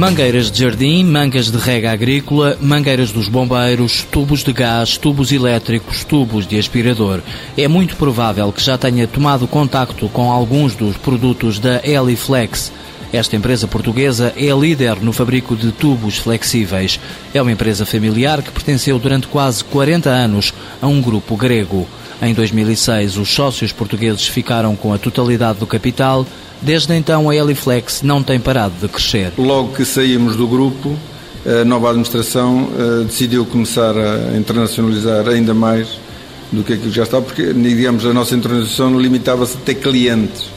Mangueiras de jardim, mangas de rega agrícola, mangueiras dos bombeiros, tubos de gás, tubos elétricos, tubos de aspirador. É muito provável que já tenha tomado contacto com alguns dos produtos da Eliflex. Esta empresa portuguesa é líder no fabrico de tubos flexíveis. É uma empresa familiar que pertenceu durante quase 40 anos a um grupo grego. Em 2006, os sócios portugueses ficaram com a totalidade do capital. Desde então, a Eliflex não tem parado de crescer. Logo que saímos do grupo, a nova administração eh, decidiu começar a internacionalizar ainda mais do que aquilo que já estava, porque, digamos, a nossa internacionalização limitava-se a ter clientes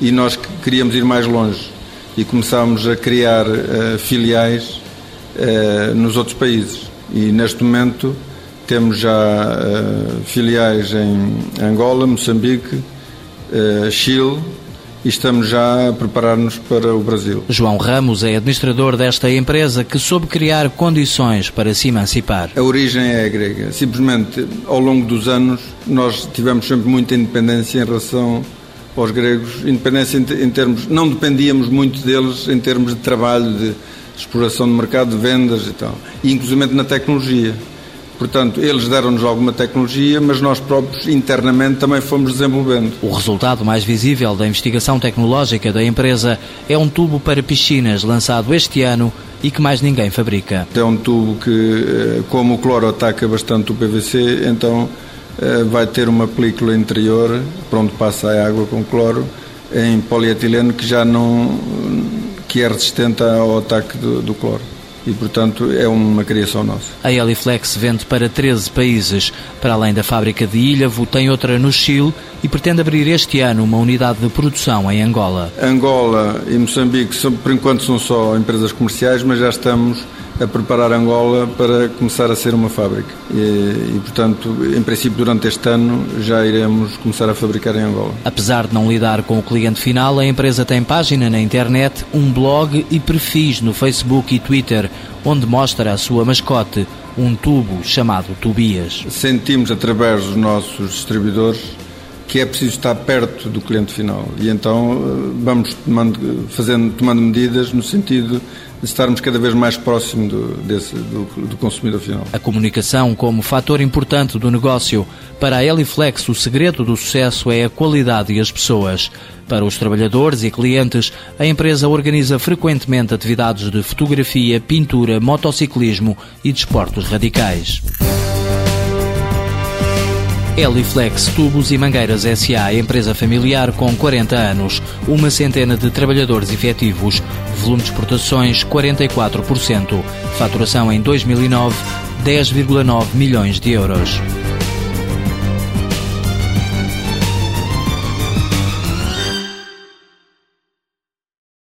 e nós queríamos ir mais longe e começámos a criar uh, filiais uh, nos outros países. E neste momento temos já uh, filiais em Angola, Moçambique, uh, Chile e estamos já a preparar-nos para o Brasil. João Ramos é administrador desta empresa que soube criar condições para se emancipar. A origem é grega. Simplesmente, ao longo dos anos, nós tivemos sempre muita independência em relação aos gregos. Independência em termos. Não dependíamos muito deles em termos de trabalho, de exploração de mercado, de vendas e tal. E, inclusive na tecnologia. Portanto, eles deram-nos alguma tecnologia, mas nós próprios internamente também fomos desenvolvendo. O resultado mais visível da investigação tecnológica da empresa é um tubo para piscinas lançado este ano e que mais ninguém fabrica. É um tubo que, eh, como o cloro ataca bastante o PVC, então eh, vai ter uma película interior, para onde passa a água com cloro, em polietileno que já não que é resistente ao ataque do, do cloro e, portanto, é uma criação nossa. A Eliflex vende para 13 países. Para além da fábrica de Ilhavo, tem outra no Chile e pretende abrir este ano uma unidade de produção em Angola. Angola e Moçambique, por enquanto, são só empresas comerciais, mas já estamos a preparar Angola para começar a ser uma fábrica. E, e, portanto, em princípio, durante este ano já iremos começar a fabricar em Angola. Apesar de não lidar com o cliente final, a empresa tem página na internet, um blog e perfis no Facebook e Twitter, onde mostra a sua mascote, um tubo chamado Tobias. Sentimos através dos nossos distribuidores que é preciso estar perto do cliente final e então eh, vamos tomando, fazendo, tomando medidas no sentido de estarmos cada vez mais próximo do, desse, do, do consumidor final. A comunicação como fator importante do negócio. Para a Eliflex, o segredo do sucesso é a qualidade e as pessoas. Para os trabalhadores e clientes, a empresa organiza frequentemente atividades de fotografia, pintura, motociclismo e desportos radicais. Eliflex Tubos e Mangueiras SA, empresa familiar com 40 anos, uma centena de trabalhadores efetivos, volume de exportações 44%, faturação em 2009 10,9 milhões de euros.